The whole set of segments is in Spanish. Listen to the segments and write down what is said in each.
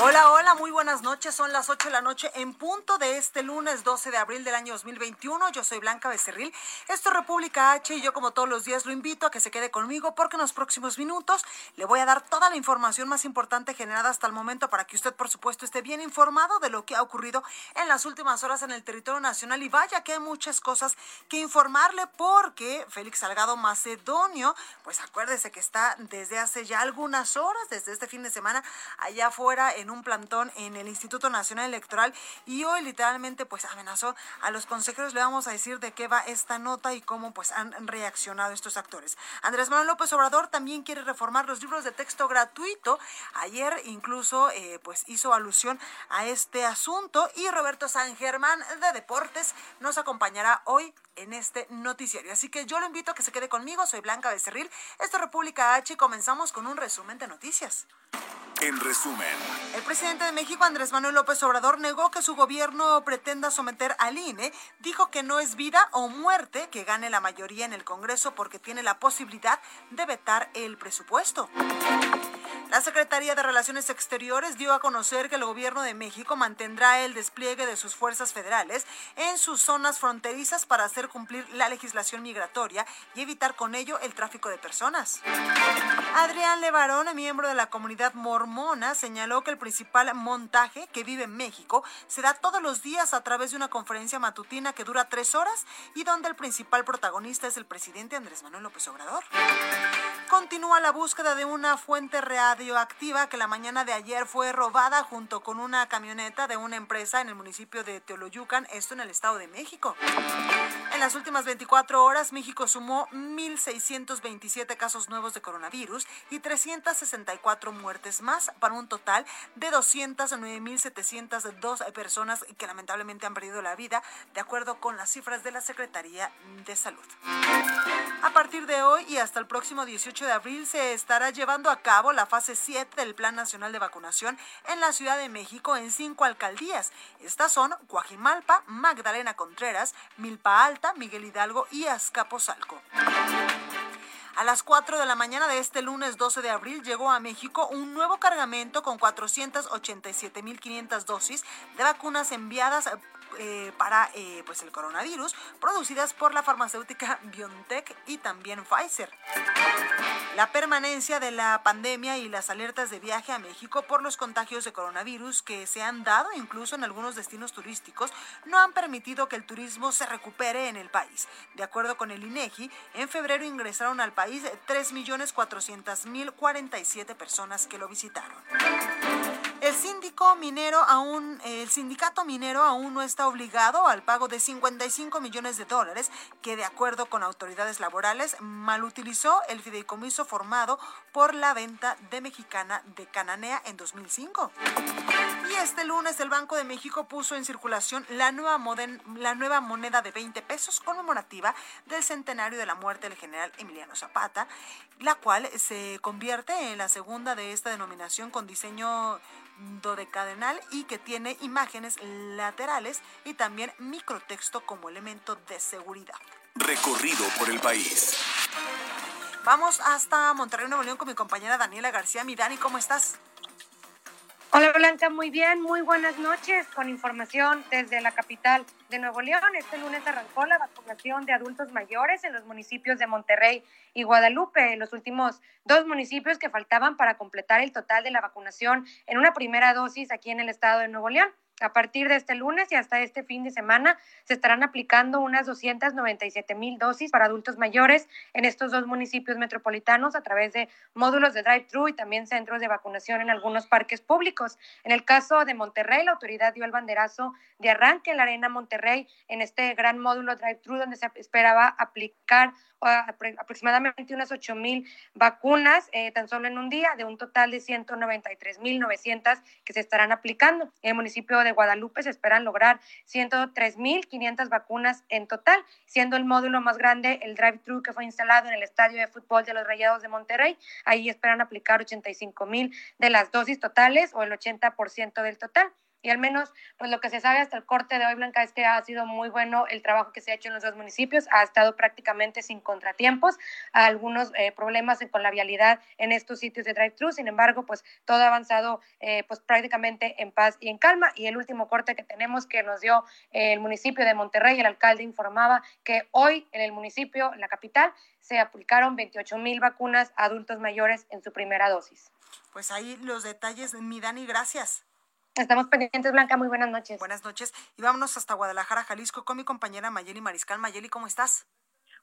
Hola, hola, muy buenas noches. Son las 8 de la noche en punto de este lunes 12 de abril del año 2021. Yo soy Blanca Becerril. Esto es República H y yo como todos los días lo invito a que se quede conmigo porque en los próximos minutos le voy a dar toda la información más importante generada hasta el momento para que usted por supuesto esté bien informado de lo que ha ocurrido en las últimas horas en el territorio nacional y vaya que hay muchas cosas que informarle porque Félix Salgado Macedonio, pues acuérdese que está desde hace ya algunas horas, desde este fin de semana allá afuera en un plantón en el Instituto Nacional Electoral y hoy literalmente pues amenazó a los consejeros. Le vamos a decir de qué va esta nota y cómo pues han reaccionado estos actores. Andrés Manuel López Obrador también quiere reformar los libros de texto gratuito. Ayer incluso eh, pues hizo alusión a este asunto y Roberto San Germán de Deportes nos acompañará hoy en este noticiario. Así que yo lo invito a que se quede conmigo. Soy Blanca Becerril. Esto es República H y comenzamos con un resumen de noticias. En resumen, El presidente de México, Andrés Manuel López Obrador, negó que su gobierno pretenda someter al INE. Dijo que no es vida o muerte que gane la mayoría en el Congreso porque tiene la posibilidad de vetar el presupuesto. La Secretaría de Relaciones Exteriores dio a conocer que el gobierno de México mantendrá el despliegue de sus fuerzas federales en sus zonas fronterizas para hacer cumplir la legislación migratoria y evitar con ello el tráfico de personas. Adrián Levarón, miembro de la comunidad mormona, señaló que el principal montaje que vive en México se da todos los días a través de una conferencia matutina que dura tres horas y donde el principal protagonista es el presidente Andrés Manuel López Obrador. Continúa la búsqueda de una fuente radioactiva que la mañana de ayer fue robada junto con una camioneta de una empresa en el municipio de Teoloyucan, esto en el Estado de México. En las últimas 24 horas, México sumó 1.627 casos nuevos de coronavirus y 364 muertes más, para un total de 209.702 personas que lamentablemente han perdido la vida, de acuerdo con las cifras de la Secretaría de Salud. A partir de hoy y hasta el próximo 18 de abril se estará llevando a cabo la fase 7 del Plan Nacional de Vacunación en la Ciudad de México en cinco alcaldías. Estas son Coajimalpa, Magdalena Contreras, Milpa Alta, Miguel Hidalgo y Azcapotzalco. A las 4 de la mañana de este lunes 12 de abril llegó a México un nuevo cargamento con 487.500 dosis de vacunas enviadas eh, para eh, pues el coronavirus, producidas por la farmacéutica BioNTech y también Pfizer. La permanencia de la pandemia y las alertas de viaje a México por los contagios de coronavirus que se han dado incluso en algunos destinos turísticos no han permitido que el turismo se recupere en el país. De acuerdo con el INEGI, en febrero ingresaron al país 3.400.047 personas que lo visitaron. El síndico minero aún, el sindicato minero aún no está obligado al pago de 55 millones de dólares que de acuerdo con autoridades laborales malutilizó el fideicomiso formado por la venta de Mexicana de Cananea en 2005. Y este lunes el Banco de México puso en circulación la nueva, moden- la nueva moneda de 20 pesos conmemorativa del centenario de la muerte del general Emiliano Zapata, la cual se convierte en la segunda de esta denominación con diseño dodecadenal y que tiene imágenes laterales y también microtexto como elemento de seguridad. recorrido por el país. Vamos hasta Monterrey, Nuevo León con mi compañera Daniela García. Mi Dani, ¿cómo estás? Hola Blanca, muy bien, muy buenas noches con información desde la capital de Nuevo León. Este lunes arrancó la vacunación de adultos mayores en los municipios de Monterrey y Guadalupe, los últimos dos municipios que faltaban para completar el total de la vacunación en una primera dosis aquí en el estado de Nuevo León. A partir de este lunes y hasta este fin de semana se estarán aplicando unas 297 mil dosis para adultos mayores en estos dos municipios metropolitanos a través de módulos de drive-thru y también centros de vacunación en algunos parques públicos. En el caso de Monterrey, la autoridad dio el banderazo de arranque en la Arena Monterrey en este gran módulo drive-thru donde se esperaba aplicar aproximadamente unas 8 mil vacunas eh, tan solo en un día, de un total de 193 mil 900 que se estarán aplicando. En el municipio de Guadalupe se esperan lograr 103 mil 500 vacunas en total, siendo el módulo más grande el drive-thru que fue instalado en el estadio de fútbol de los Rayados de Monterrey. Ahí esperan aplicar 85 mil de las dosis totales o el 80% del total y al menos pues lo que se sabe hasta el corte de hoy, Blanca, es que ha sido muy bueno el trabajo que se ha hecho en los dos municipios, ha estado prácticamente sin contratiempos, algunos eh, problemas con la vialidad en estos sitios de drive-thru, sin embargo, pues todo ha avanzado eh, pues prácticamente en paz y en calma y el último corte que tenemos que nos dio el municipio de Monterrey, el alcalde informaba que hoy en el municipio, en la capital, se aplicaron 28 mil vacunas a adultos mayores en su primera dosis. Pues ahí los detalles, mi Dani, gracias. Estamos pendientes, Blanca. Muy buenas noches. Buenas noches. Y vámonos hasta Guadalajara, Jalisco, con mi compañera Mayeli Mariscal. Mayeli, ¿cómo estás?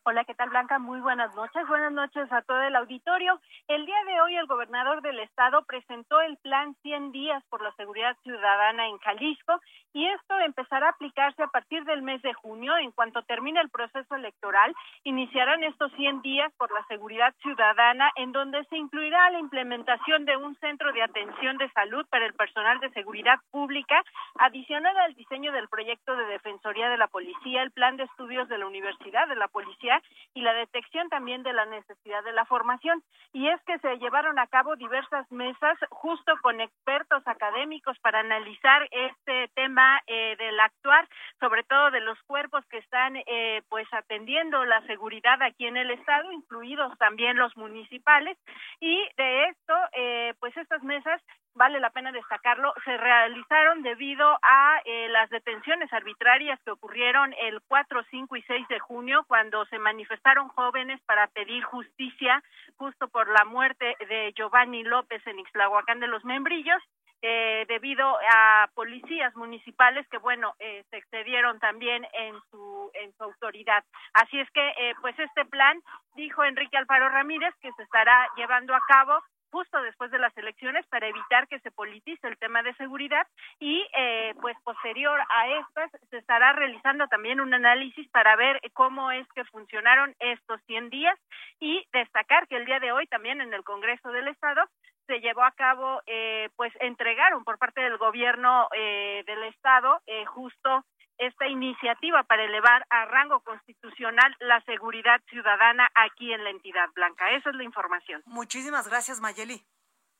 Hola, ¿qué tal Blanca? Muy buenas noches. Buenas noches a todo el auditorio. El día de hoy el gobernador del estado presentó el plan 100 días por la seguridad ciudadana en Jalisco y esto empezará a aplicarse a partir del mes de junio. En cuanto termine el proceso electoral, iniciarán estos 100 días por la seguridad ciudadana en donde se incluirá la implementación de un centro de atención de salud para el personal de seguridad pública, adicional al diseño del proyecto de Defensoría de la Policía, el plan de estudios de la Universidad de la Policía y la detección también de la necesidad de la formación. Y es que se llevaron a cabo diversas mesas justo con expertos académicos para analizar este tema eh, del actuar, sobre todo de los cuerpos que están eh, pues atendiendo la seguridad aquí en el estado, incluidos también los municipales. Y de esto, eh, pues estas mesas vale la pena destacarlo, se realizaron debido a eh, las detenciones arbitrarias que ocurrieron el 4, 5 y 6 de junio, cuando se manifestaron jóvenes para pedir justicia justo por la muerte de Giovanni López en Ixtlahuacán de los Membrillos. Eh, debido a policías municipales que bueno eh, se excedieron también en su en su autoridad así es que pues este plan dijo Enrique Alfaro Ramírez que se estará llevando a cabo justo después de las elecciones para evitar que se politice el tema de seguridad y eh, pues posterior a estas se estará realizando también un análisis para ver cómo es que funcionaron estos 100 días y destacar que el día de hoy también en el Congreso del Estado se llevó a cabo, eh, pues entregaron por parte del gobierno eh, del Estado eh, justo esta iniciativa para elevar a rango constitucional la seguridad ciudadana aquí en la entidad blanca. Esa es la información. Muchísimas gracias, Mayeli.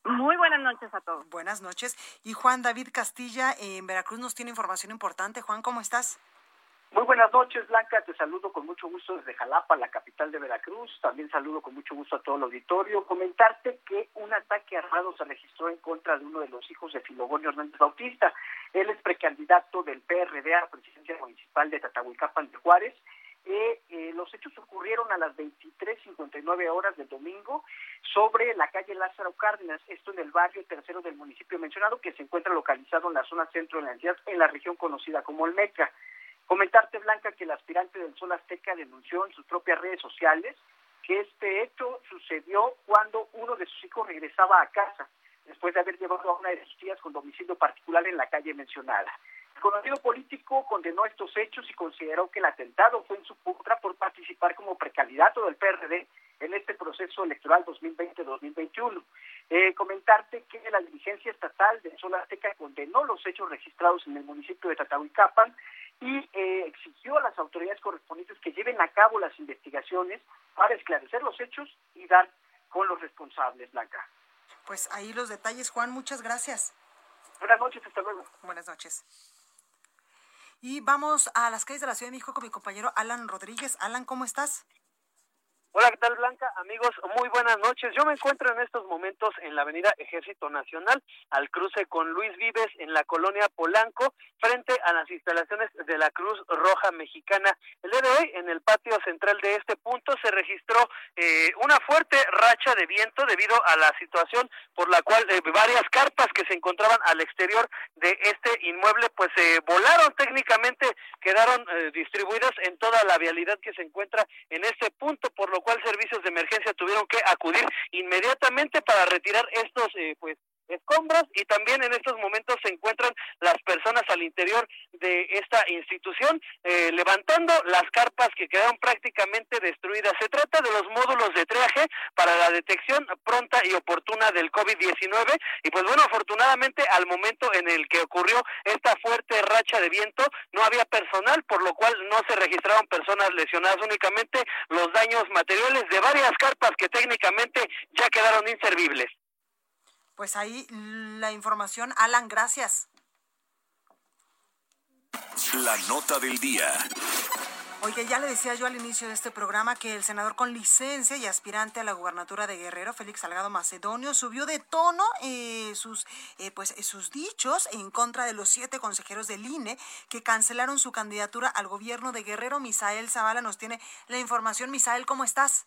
Muy buenas noches a todos. Buenas noches. Y Juan David Castilla en Veracruz nos tiene información importante. Juan, ¿cómo estás? Muy buenas noches, Blanca. Te saludo con mucho gusto desde Jalapa, la capital de Veracruz. También saludo con mucho gusto a todo el auditorio. Comentarte que un ataque armado se registró en contra de uno de los hijos de Filogonio Hernández Bautista. Él es precandidato del PRD a la presidencia municipal de Tatahuicapan de Juárez. Eh, eh, los hechos ocurrieron a las 23.59 horas del domingo sobre la calle Lázaro Cárdenas, esto en el barrio tercero del municipio mencionado, que se encuentra localizado en la zona centro de la entidad, en la región conocida como el Meca. Comentarte, Blanca, que el aspirante del Sol Azteca denunció en sus propias redes sociales que este hecho sucedió cuando uno de sus hijos regresaba a casa, después de haber llevado a una de sus tías con domicilio particular en la calle mencionada. El conocido político condenó estos hechos y consideró que el atentado fue en su contra por participar como precandidato del PRD en este proceso electoral 2020-2021. Eh, comentarte que la dirigencia estatal del Sol Azteca condenó los hechos registrados en el municipio de Tatahuicapan y eh, exigió a las autoridades correspondientes que lleven a cabo las investigaciones para esclarecer los hechos y dar con los responsables, Blanca. Pues ahí los detalles, Juan, muchas gracias. Buenas noches, hasta luego. Buenas noches. Y vamos a las calles de la Ciudad de México con mi compañero Alan Rodríguez. Alan, ¿cómo estás? Hola, ¿qué tal Blanca? Amigos, muy buenas noches. Yo me encuentro en estos momentos en la avenida Ejército Nacional, al cruce con Luis Vives, en la colonia Polanco, frente a las instalaciones de la Cruz Roja Mexicana. El día de hoy, en el patio central de este punto, se registró eh, una fuerte racha de viento debido a la situación por la cual eh, varias carpas que se encontraban al exterior de este inmueble, pues se volaron técnicamente, quedaron eh, distribuidas en toda la vialidad que se encuentra en este punto, por lo cual servicios de emergencia tuvieron que acudir inmediatamente para retirar estos eh, pues escombros y también en estos momentos se encuentran las personas al interior de esta institución eh, levantando las carpas que quedaron prácticamente destruidas. Se trata de los módulos de triaje para la detección pronta y oportuna del COVID-19 y pues bueno, afortunadamente al momento en el que ocurrió esta fuerte racha de viento no había personal, por lo cual no se registraron personas lesionadas, únicamente los daños materiales de varias carpas que técnicamente ya quedaron inservibles. Pues ahí la información, Alan, gracias. La nota del día. Oye, ya le decía yo al inicio de este programa que el senador con licencia y aspirante a la gubernatura de Guerrero, Félix Salgado Macedonio, subió de tono eh, sus, eh, pues, sus dichos en contra de los siete consejeros del INE que cancelaron su candidatura al gobierno de Guerrero. Misael Zavala nos tiene la información. Misael, ¿cómo estás?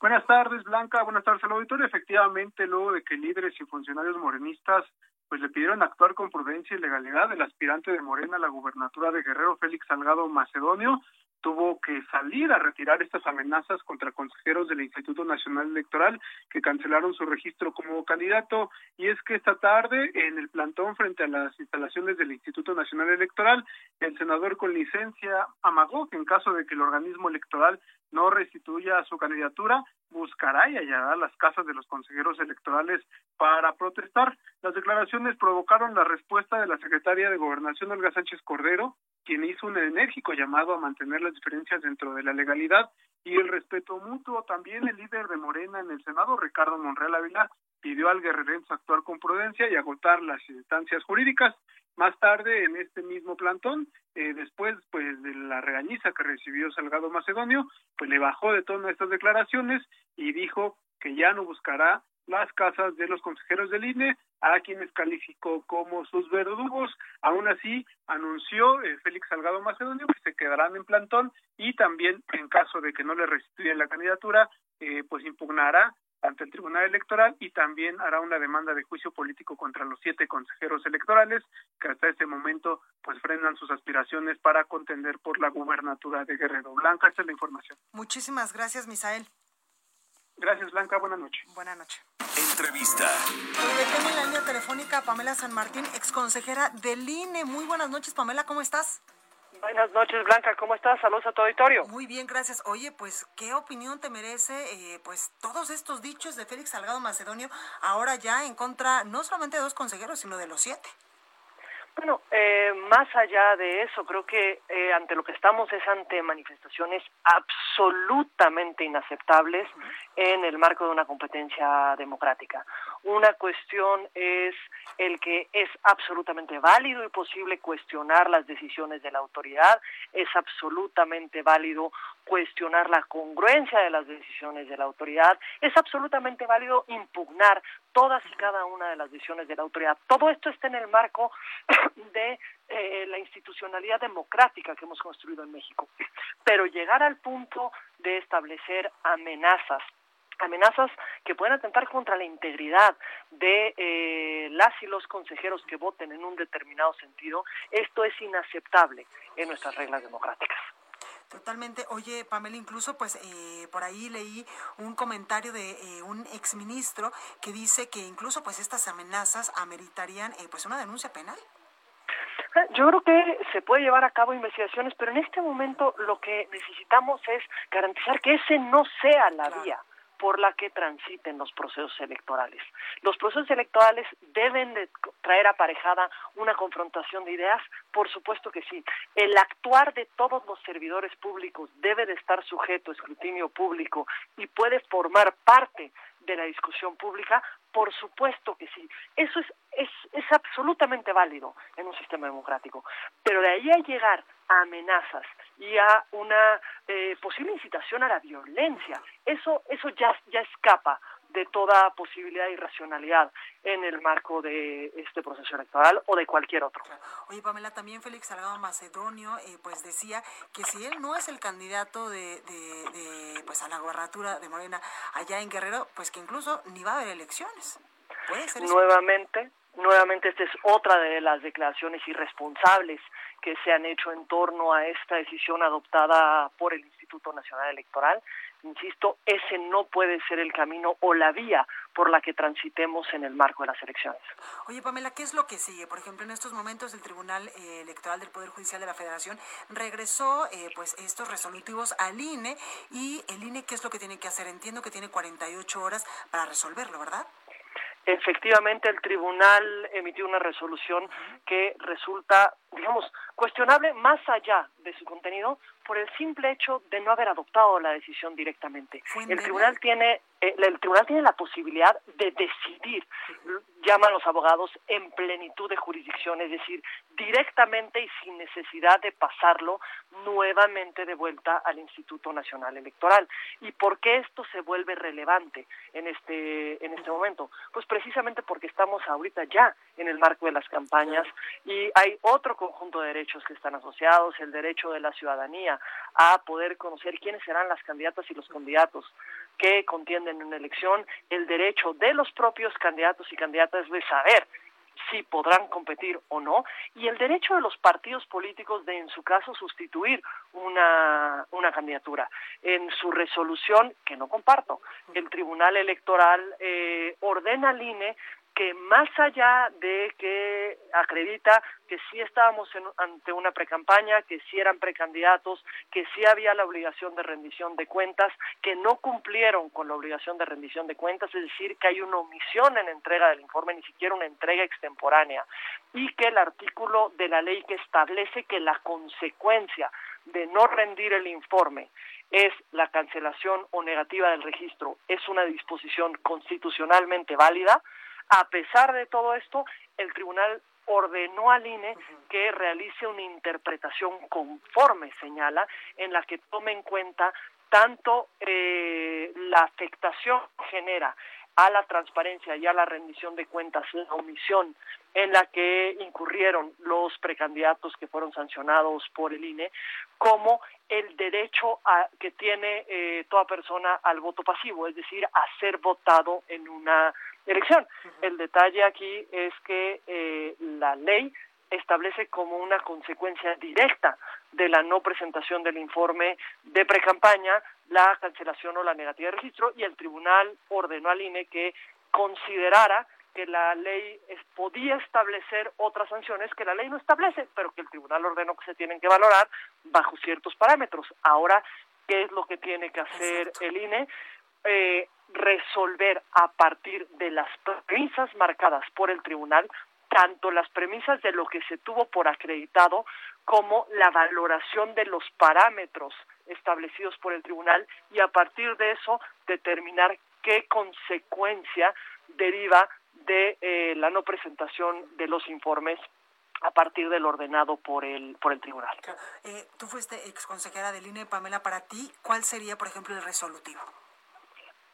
Buenas tardes, Blanca. Buenas tardes al auditorio. Efectivamente, luego de que líderes y funcionarios morenistas pues le pidieron actuar con prudencia y legalidad, el aspirante de Morena a la gubernatura de Guerrero, Félix Salgado Macedonio, tuvo que salir a retirar estas amenazas contra consejeros del Instituto Nacional Electoral que cancelaron su registro como candidato. Y es que esta tarde, en el plantón frente a las instalaciones del Instituto Nacional Electoral, el senador con licencia amagó que en caso de que el organismo electoral no restituya su candidatura, buscará y hallará las casas de los consejeros electorales para protestar. Las declaraciones provocaron la respuesta de la secretaria de Gobernación, Olga Sánchez Cordero, quien hizo un enérgico llamado a mantener las diferencias dentro de la legalidad y el respeto mutuo. También el líder de Morena en el Senado, Ricardo Monreal Ávila, pidió al guerrerense actuar con prudencia y agotar las instancias jurídicas. Más tarde, en este mismo plantón, eh, después pues de la regañiza que recibió Salgado Macedonio, pues le bajó de todas estas declaraciones y dijo que ya no buscará las casas de los consejeros del INE, a quienes calificó como sus verdugos. Aún así, anunció eh, Félix Salgado Macedonio que se quedarán en plantón y también, en caso de que no le restituyan la candidatura, eh, pues impugnará ante el Tribunal Electoral y también hará una demanda de juicio político contra los siete consejeros electorales que hasta este momento pues frenan sus aspiraciones para contender por la gubernatura de Guerrero Blanca. Esta es la información. Muchísimas gracias, Misael. Gracias, Blanca. Buenas noches. Buenas noches. Entrevista. tengo en la línea telefónica Pamela San Martín, exconsejera del INE. Muy buenas noches, Pamela, ¿cómo estás? Buenas noches, Blanca, ¿cómo estás? Saludos a tu auditorio. Muy bien, gracias. Oye, pues, ¿qué opinión te merece, eh, pues, todos estos dichos de Félix Salgado Macedonio, ahora ya en contra no solamente de dos consejeros, sino de los siete? Bueno, eh, más allá de eso, creo que eh, ante lo que estamos es ante manifestaciones absolutamente inaceptables en el marco de una competencia democrática. Una cuestión es el que es absolutamente válido y posible cuestionar las decisiones de la autoridad, es absolutamente válido cuestionar la congruencia de las decisiones de la autoridad, es absolutamente válido impugnar todas y cada una de las decisiones de la autoridad. Todo esto está en el marco de eh, la institucionalidad democrática que hemos construido en México. Pero llegar al punto de establecer amenazas amenazas que pueden atentar contra la integridad de eh, las y los consejeros que voten en un determinado sentido, esto es inaceptable en nuestras reglas democráticas. Totalmente. Oye, Pamela, incluso pues eh, por ahí leí un comentario de eh, un exministro que dice que incluso pues estas amenazas ameritarían eh, pues una denuncia penal. Yo creo que se puede llevar a cabo investigaciones, pero en este momento lo que necesitamos es garantizar que ese no sea la vía por la que transiten los procesos electorales. Los procesos electorales deben de traer aparejada una confrontación de ideas, por supuesto que sí. El actuar de todos los servidores públicos debe de estar sujeto a escrutinio público y puede formar parte de la discusión pública? Por supuesto que sí. Eso es, es, es absolutamente válido en un sistema democrático. Pero de ahí a llegar a amenazas y a una eh, posible incitación a la violencia, eso, eso ya, ya escapa de toda posibilidad y racionalidad en el marco de este proceso electoral o de cualquier otro. Oye, Pamela, también Félix Salgado Macedonio eh, pues decía que si él no es el candidato de, de, pues a la gobernatura de Morena allá en Guerrero, pues que incluso ni va a haber elecciones. ¿Puede ser Nuevamente, nuevamente esta es otra de las declaraciones irresponsables que se han hecho en torno a esta decisión adoptada por el Instituto Nacional Electoral. Insisto, ese no puede ser el camino o la vía por la que transitemos en el marco de las elecciones. Oye, Pamela, ¿qué es lo que sigue? Por ejemplo, en estos momentos el Tribunal eh, Electoral del Poder Judicial de la Federación regresó eh, pues estos resolutivos al INE y el INE, ¿qué es lo que tiene que hacer? Entiendo que tiene 48 horas para resolverlo, ¿verdad? efectivamente el tribunal emitió una resolución que resulta, digamos, cuestionable más allá de su contenido por el simple hecho de no haber adoptado la decisión directamente. El tribunal tiene eh, el tribunal tiene la posibilidad de decidir, llaman los abogados, en plenitud de jurisdicción, es decir, directamente y sin necesidad de pasarlo nuevamente de vuelta al Instituto Nacional Electoral. ¿Y por qué esto se vuelve relevante en este, en este momento? Pues precisamente porque estamos ahorita ya en el marco de las campañas y hay otro conjunto de derechos que están asociados, el derecho de la ciudadanía a poder conocer quiénes serán las candidatas y los candidatos que contienden en una elección, el derecho de los propios candidatos y candidatas de saber si podrán competir o no, y el derecho de los partidos políticos de, en su caso, sustituir una, una candidatura. En su resolución, que no comparto, el Tribunal Electoral eh, ordena al INE que más allá de que acredita que sí estábamos ante una precampaña, que sí eran precandidatos, que sí había la obligación de rendición de cuentas, que no cumplieron con la obligación de rendición de cuentas, es decir, que hay una omisión en entrega del informe, ni siquiera una entrega extemporánea, y que el artículo de la ley que establece que la consecuencia de no rendir el informe es la cancelación o negativa del registro, es una disposición constitucionalmente válida, a pesar de todo esto, el tribunal ordenó al INE que realice una interpretación conforme, señala, en la que tome en cuenta tanto eh, la afectación que genera a la transparencia y a la rendición de cuentas, la omisión en la que incurrieron los precandidatos que fueron sancionados por el INE, como el derecho a, que tiene eh, toda persona al voto pasivo, es decir, a ser votado en una elección. El detalle aquí es que eh, la ley establece como una consecuencia directa de la no presentación del informe de precampaña la cancelación o la negativa de registro y el tribunal ordenó al INE que considerara que la ley podía establecer otras sanciones que la ley no establece, pero que el tribunal ordenó que se tienen que valorar bajo ciertos parámetros. Ahora, ¿qué es lo que tiene que hacer el INE? Eh, resolver a partir de las premisas marcadas por el tribunal tanto las premisas de lo que se tuvo por acreditado como la valoración de los parámetros establecidos por el tribunal y a partir de eso determinar qué consecuencia deriva de eh, la no presentación de los informes a partir del ordenado por el por el tribunal. Eh, tú fuiste ex consejera del INE, Pamela, para ti, ¿cuál sería, por ejemplo, el resolutivo?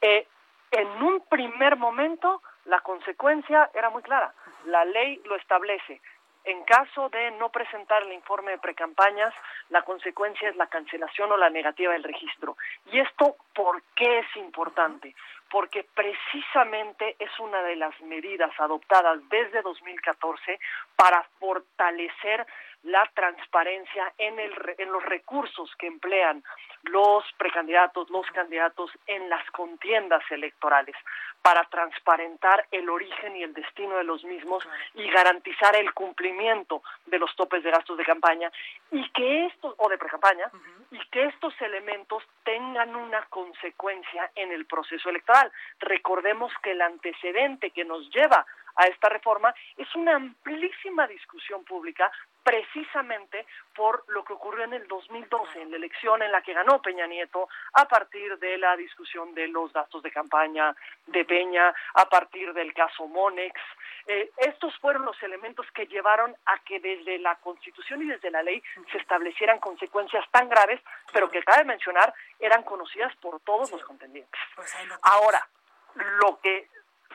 Eh, en un primer momento, la consecuencia era muy clara. La ley lo establece. En caso de no presentar el informe de precampañas, la consecuencia es la cancelación o la negativa del registro. ¿Y esto por qué es importante? Porque precisamente es una de las medidas adoptadas desde 2014 para fortalecer la transparencia en, el, en los recursos que emplean los precandidatos, los candidatos en las contiendas electorales para transparentar el origen y el destino de los mismos y garantizar el cumplimiento de los topes de gastos de campaña y que estos o de precampaña y que estos elementos tengan una consecuencia en el proceso electoral. Recordemos que el antecedente que nos lleva a esta reforma, es una amplísima discusión pública precisamente por lo que ocurrió en el 2012, en la elección en la que ganó Peña Nieto, a partir de la discusión de los gastos de campaña de Peña, a partir del caso Monex. Eh, estos fueron los elementos que llevaron a que desde la Constitución y desde la ley se establecieran consecuencias tan graves, pero que cabe mencionar eran conocidas por todos los contendientes. Pues Ahora, lo que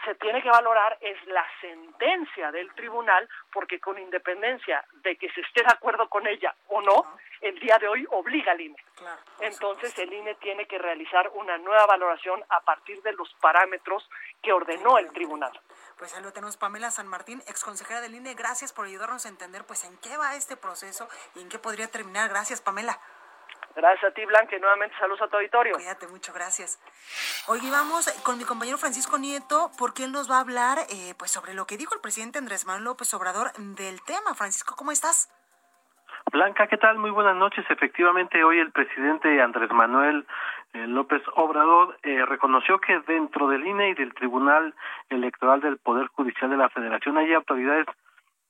se tiene que valorar es la sentencia del tribunal, porque con independencia de que se esté de acuerdo con ella o no, el día de hoy obliga al INE. Entonces el INE tiene que realizar una nueva valoración a partir de los parámetros que ordenó el tribunal. Pues ahí lo tenemos, Pamela San Martín, ex consejera del INE. Gracias por ayudarnos a entender pues en qué va este proceso y en qué podría terminar. Gracias, Pamela. Gracias a ti, Blanca, y nuevamente saludos a tu auditorio. Cuídate mucho, gracias. Hoy vamos con mi compañero Francisco Nieto, porque él nos va a hablar eh, pues sobre lo que dijo el presidente Andrés Manuel López Obrador del tema. Francisco, ¿cómo estás? Blanca, ¿qué tal? Muy buenas noches. Efectivamente, hoy el presidente Andrés Manuel eh, López Obrador eh, reconoció que dentro del INE y del Tribunal Electoral del Poder Judicial de la Federación hay autoridades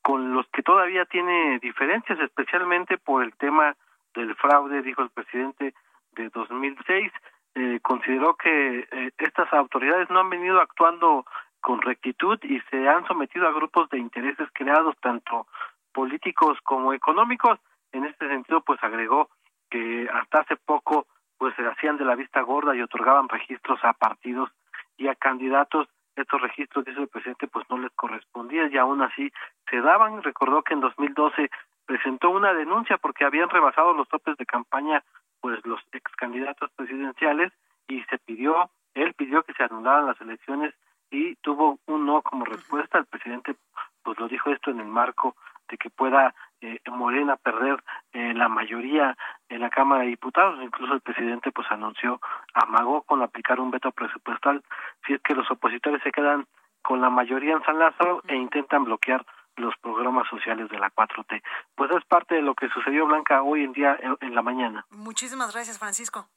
con los que todavía tiene diferencias, especialmente por el tema del fraude, dijo el presidente de 2006. Eh, consideró que eh, estas autoridades no han venido actuando con rectitud y se han sometido a grupos de intereses creados tanto políticos como económicos. En este sentido, pues agregó que hasta hace poco pues se hacían de la vista gorda y otorgaban registros a partidos y a candidatos. Estos registros, dice el presidente, pues no les correspondían y aún así se daban. Recordó que en 2012 presentó una denuncia porque habían rebasado los topes de campaña pues los ex candidatos presidenciales y se pidió él pidió que se anularan las elecciones y tuvo un no como respuesta. El presidente pues lo dijo esto en el marco de que pueda eh, Morena perder eh, la mayoría en la Cámara de Diputados. Incluso el presidente pues anunció amagó con aplicar un veto presupuestal. Si es que los opositores se quedan con la mayoría en San Lázaro e intentan bloquear los programas sociales de la 4T. Pues es parte de lo que sucedió, Blanca, hoy en día en, la mañana. Muchísimas gracias, Francisco.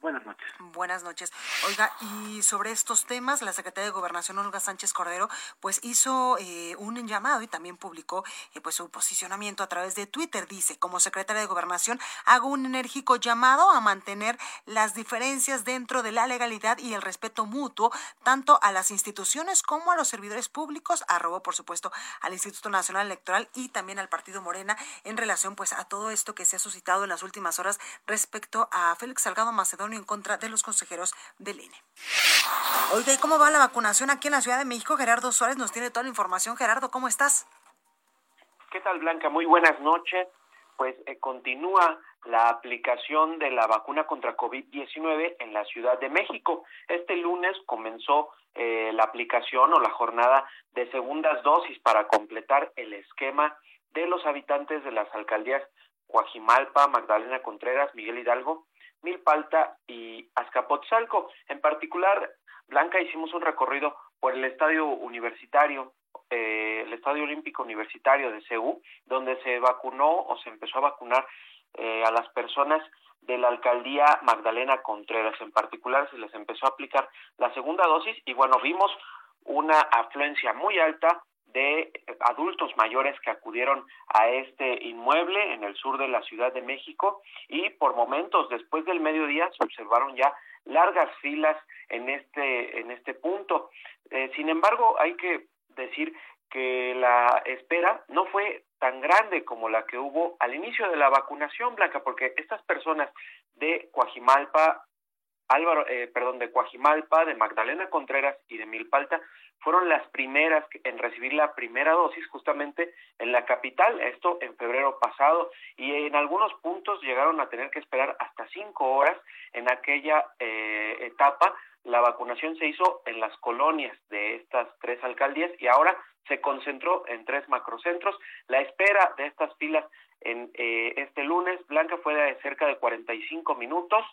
Buenas noches. Buenas noches. Oiga, y sobre estos temas, la secretaria de Gobernación, Olga Sánchez Cordero, pues hizo eh, un llamado y también publicó eh, pues su posicionamiento a través de Twitter. Dice, como secretaria de Gobernación, hago un enérgico llamado a mantener las diferencias dentro de la legalidad y el respeto mutuo, tanto a las instituciones como a los servidores públicos, arrobo, por supuesto, al Instituto Nacional Electoral y también al Partido Morena, en relación pues a todo esto que se ha suscitado en las últimas horas respecto a Félix Salgado En contra de los consejeros del INE. Oiga, ¿y cómo va la vacunación aquí en la Ciudad de México? Gerardo Suárez nos tiene toda la información. Gerardo, ¿cómo estás? ¿Qué tal, Blanca? Muy buenas noches. Pues eh, continúa la aplicación de la vacuna contra COVID-19 en la Ciudad de México. Este lunes comenzó eh, la aplicación o la jornada de segundas dosis para completar el esquema de los habitantes de las alcaldías Coajimalpa, Magdalena Contreras, Miguel Hidalgo Milpalta y Azcapotzalco. En particular, Blanca, hicimos un recorrido por el estadio universitario, eh, el estadio olímpico universitario de CEU, donde se vacunó o se empezó a vacunar eh, a las personas de la alcaldía Magdalena Contreras. En particular, se les empezó a aplicar la segunda dosis y bueno, vimos una afluencia muy alta de adultos mayores que acudieron a este inmueble en el sur de la Ciudad de México y por momentos después del mediodía se observaron ya largas filas en este en este punto. Eh, sin embargo, hay que decir que la espera no fue tan grande como la que hubo al inicio de la vacunación, Blanca, porque estas personas de Coajimalpa, Álvaro, eh, perdón, de Coajimalpa, de Magdalena Contreras y de Milpalta fueron las primeras en recibir la primera dosis justamente en la capital, esto en febrero pasado, y en algunos puntos llegaron a tener que esperar hasta cinco horas en aquella eh, etapa. La vacunación se hizo en las colonias de estas tres alcaldías y ahora se concentró en tres macrocentros. La espera de estas filas en eh, este lunes, Blanca, fue de cerca de 45 minutos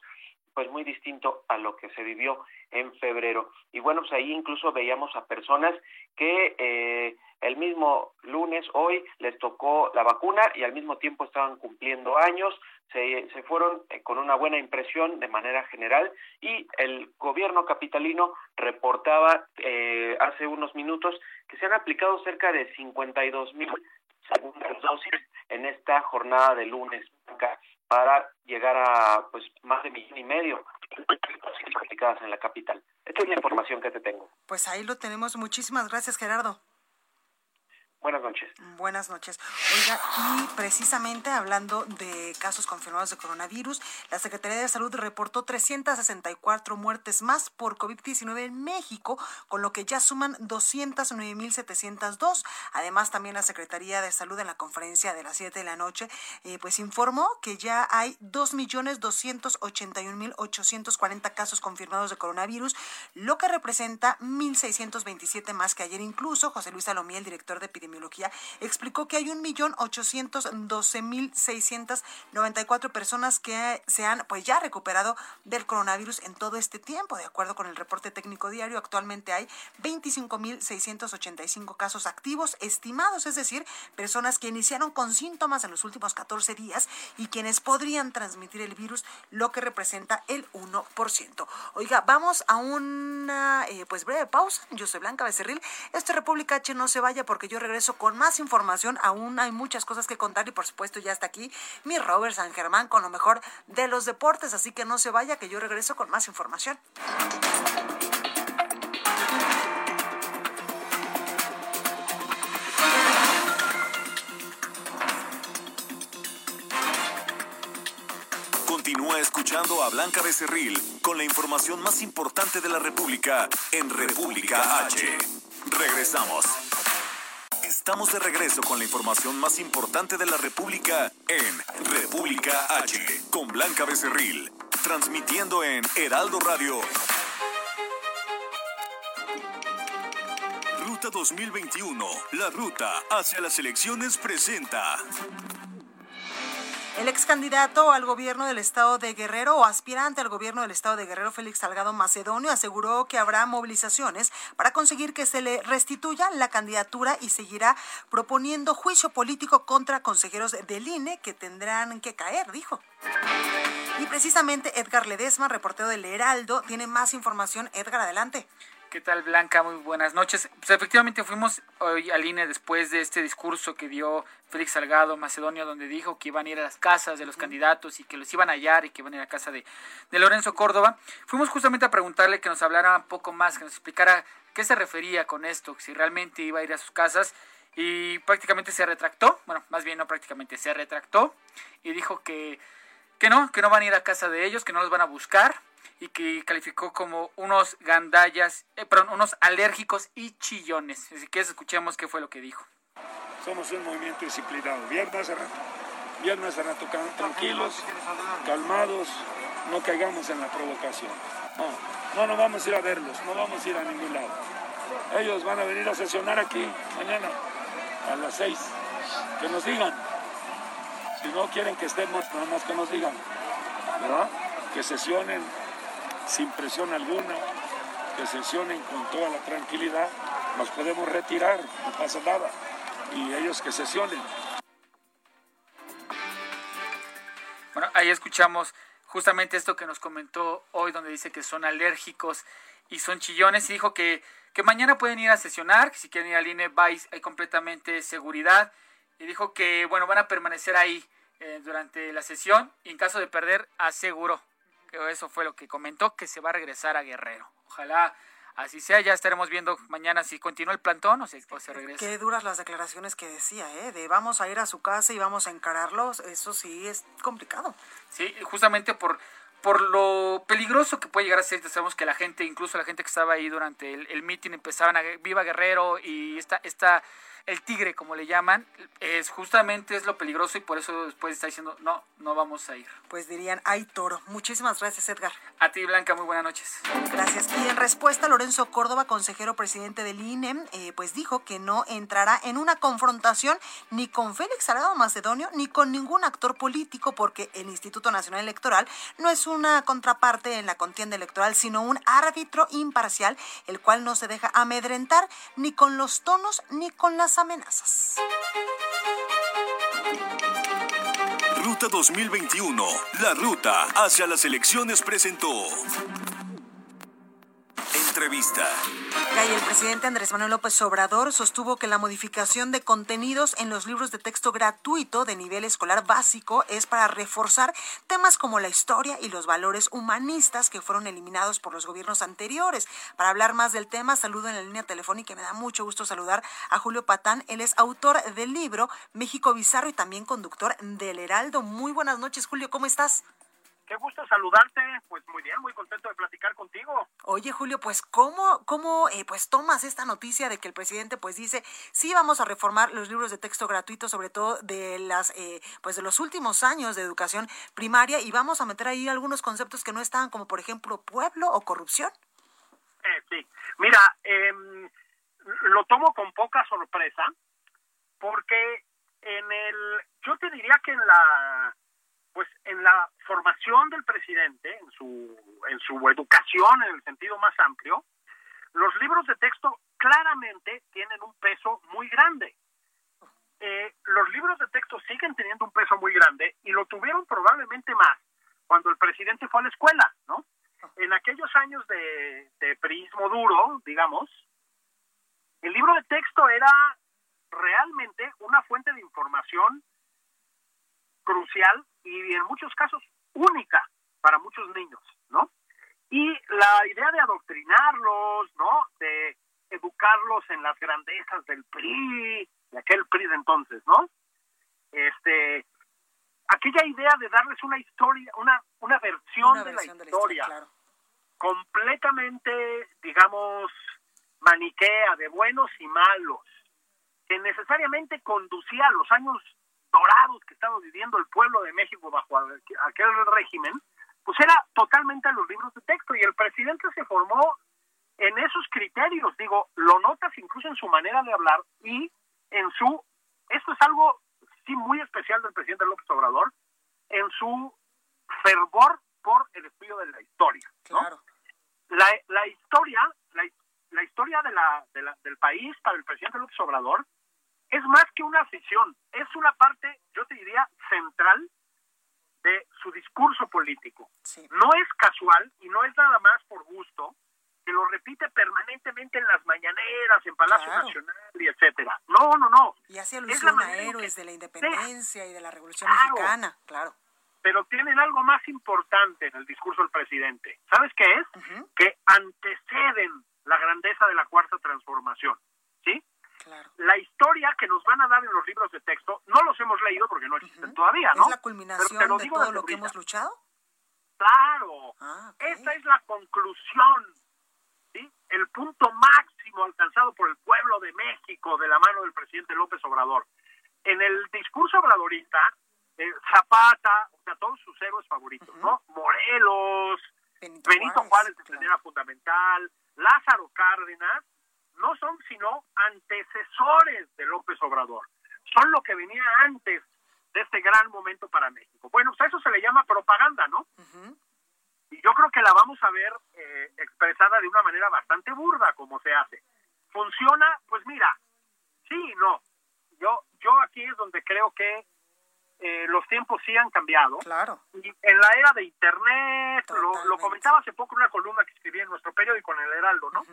pues muy distinto a lo que se vivió en febrero. Y bueno, pues ahí incluso veíamos a personas que eh, el mismo lunes, hoy, les tocó la vacuna y al mismo tiempo estaban cumpliendo años, se, se fueron eh, con una buena impresión de manera general y el gobierno capitalino reportaba eh, hace unos minutos que se han aplicado cerca de 52 mil segundas dosis en esta jornada de lunes para llegar a pues más de millón y medio en la capital. Esta es la información que te tengo. Pues ahí lo tenemos. Muchísimas gracias, Gerardo. Buenas noches. Buenas noches. Oiga, y precisamente hablando de casos confirmados de coronavirus, la Secretaría de Salud reportó 364 muertes más por COVID-19 en México, con lo que ya suman 209.702. Además, también la Secretaría de Salud en la conferencia de las 7 de la noche, eh, pues informó que ya hay 2.281.840 casos confirmados de coronavirus, lo que representa 1.627 más que ayer. Incluso José Luis Salomí, el director de epidemiología, explicó que hay un millón ochocientos doce mil seiscientos noventa y cuatro personas que se han pues ya recuperado del coronavirus en todo este tiempo. De acuerdo con el reporte técnico diario, actualmente hay veinticinco mil seiscientos ochenta y cinco casos activos estimados, es decir, personas que iniciaron con síntomas en los últimos 14 días y quienes podrían transmitir el virus, lo que representa el 1%. Oiga, vamos a una eh, pues breve pausa. Yo soy Blanca Becerril. Esto es República H, no se vaya porque yo regreso con más información. Aún hay muchas cosas que contar y por supuesto ya está aquí mi Robert San Germán con lo mejor de los deportes. Así que no se vaya, que yo regreso con más información. Continúa escuchando a Blanca Becerril con la información más importante de la República en República H. Regresamos. Estamos de regreso con la información más importante de la República en República H con Blanca Becerril, transmitiendo en Heraldo Radio. Ruta 2021, la ruta hacia las elecciones presenta. El ex candidato al gobierno del estado de Guerrero o aspirante al gobierno del estado de Guerrero, Félix Salgado Macedonio, aseguró que habrá movilizaciones para conseguir que se le restituya la candidatura y seguirá proponiendo juicio político contra consejeros del INE que tendrán que caer, dijo. Y precisamente Edgar Ledesma, reportero del Heraldo, tiene más información. Edgar, adelante. ¿Qué tal, Blanca? Muy buenas noches. Pues efectivamente fuimos hoy al INE después de este discurso que dio Félix Salgado Macedonio, donde dijo que iban a ir a las casas de los candidatos y que los iban a hallar y que iban a ir a casa de, de Lorenzo Córdoba. Fuimos justamente a preguntarle que nos hablara un poco más, que nos explicara qué se refería con esto, si realmente iba a ir a sus casas y prácticamente se retractó, bueno, más bien no prácticamente, se retractó y dijo que, que no, que no van a ir a casa de ellos, que no los van a buscar y que calificó como unos gandallas, eh, perdón, unos alérgicos y chillones. Así que escuchemos qué fue lo que dijo. Somos un movimiento disciplinado. Bien hace rato. Bien hace rato tranquilos, calmados, no caigamos en la provocación. No, no, no vamos a ir a verlos, no vamos a ir a ningún lado. Ellos van a venir a sesionar aquí mañana a las seis. Que nos digan. Si no quieren que estemos, nada más que nos digan. ¿Verdad? Que sesionen sin presión alguna, que sesionen con toda la tranquilidad, nos podemos retirar, no pasa nada, y ellos que sesionen. Bueno, ahí escuchamos justamente esto que nos comentó hoy, donde dice que son alérgicos y son chillones, y dijo que, que mañana pueden ir a sesionar, que si quieren ir al INE vais, hay completamente seguridad, y dijo que, bueno, van a permanecer ahí eh, durante la sesión, y en caso de perder, aseguró eso fue lo que comentó, que se va a regresar a Guerrero. Ojalá así sea, ya estaremos viendo mañana si continúa el plantón o, si, se regresa. Qué duras las declaraciones que decía, ¿eh? De vamos a ir a su casa y vamos a encararlos, eso sí es complicado. Sí, justamente por, por lo peligroso que puede llegar a ser, sabemos que la gente, incluso la gente que estaba ahí durante el, el mitin, empezaban a Viva Guerrero y esta, esta el tigre, como le llaman, es justamente es lo peligroso y por eso después está diciendo, no, no vamos a ir. Pues dirían, hay toro. Muchísimas gracias, Edgar. A ti, Blanca, muy buenas noches. Gracias. Y en respuesta, Lorenzo Córdoba, consejero presidente del INE, eh, pues dijo que no entrará en una confrontación ni con Félix Salgado Macedonio ni con ningún actor político porque el Instituto Nacional Electoral no es una contraparte en la contienda electoral, sino un árbitro imparcial, el cual no se deja amedrentar ni con los tonos ni con las amenazas. Ruta 2021, la ruta hacia las elecciones presentó. Entrevista. Y el presidente Andrés Manuel López Obrador sostuvo que la modificación de contenidos en los libros de texto gratuito de nivel escolar básico es para reforzar temas como la historia y los valores humanistas que fueron eliminados por los gobiernos anteriores. Para hablar más del tema, saludo en la línea telefónica me da mucho gusto saludar a Julio Patán. Él es autor del libro México Bizarro y también conductor del Heraldo. Muy buenas noches, Julio, ¿cómo estás? Qué gusto saludarte, pues muy bien, muy contento de platicar contigo. Oye Julio, pues cómo, cómo eh, pues tomas esta noticia de que el presidente pues dice sí vamos a reformar los libros de texto gratuitos, sobre todo de las eh, pues de los últimos años de educación primaria y vamos a meter ahí algunos conceptos que no estaban como por ejemplo pueblo o corrupción. Eh, sí, mira, em, lo tomo con poca sorpresa porque en el, yo te diría que en la pues en la formación del presidente, en su, en su educación en el sentido más amplio, los libros de texto claramente tienen un peso muy grande. Eh, los libros de texto siguen teniendo un peso muy grande y lo tuvieron probablemente más cuando el presidente fue a la escuela, ¿no? En aquellos años de, de prismo duro, digamos, el libro de texto era realmente una fuente de información crucial y en muchos casos única para muchos niños, ¿no? Y la idea de adoctrinarlos, ¿no? De educarlos en las grandezas del PRI, de aquel PRI de entonces, ¿no? Este, aquella idea de darles una historia, una, una versión, de, la historia, completamente, digamos, maniquea, de buenos y malos, que necesariamente conducía a los años dorados que estaba viviendo el pueblo de México bajo aquel régimen, pues era totalmente a los libros de texto y el presidente se formó en esos criterios, digo, lo notas incluso en su manera de hablar y en su, esto es algo sí muy especial del presidente López Obrador, en su fervor por el estudio de la historia. Claro. La, la historia, la, la historia de la, de la, del país para el presidente López Obrador es más que una afición, es una parte, yo te diría, central de su discurso político. No es casual y no es nada más por gusto, que lo repite permanentemente en las mañaneras, en Palacio Nacional y etcétera. No, no, no. Y hace alusión a héroes de la independencia y de la Revolución Mexicana, claro. Pero tienen algo más importante en el discurso del presidente. ¿Sabes qué es? Que anteceden la grandeza de la cuarta transformación. ¿Sí? La historia que nos van a dar en los libros de texto, no los hemos leído porque no existen todavía, ¿no? ¿Es la culminación de todo lo que hemos luchado? Claro, ah, esta es la conclusión, ¿sí? El punto máximo alcanzado por el pueblo de México de la mano del presidente López Obrador. En el discurso obradorista, eh, Zapata, o sea, todos sus héroes favoritos, ¿no? Morelos, Benito, Juárez, de manera fundamental, Lázaro Cárdenas, no son sino antecesores de López Obrador. Son lo que venía antes de este gran momento para México. Bueno, pues a eso se le llama propaganda, ¿no? Y yo creo que la vamos a ver eh, expresada de una manera bastante burda, como se hace. ¿Funciona? Pues mira, sí y no. Yo, yo aquí es donde creo que eh, los tiempos sí han cambiado. Claro. Y en la era de Internet, lo, comentaba hace poco una columna que escribí en nuestro periódico, en el Heraldo, ¿no?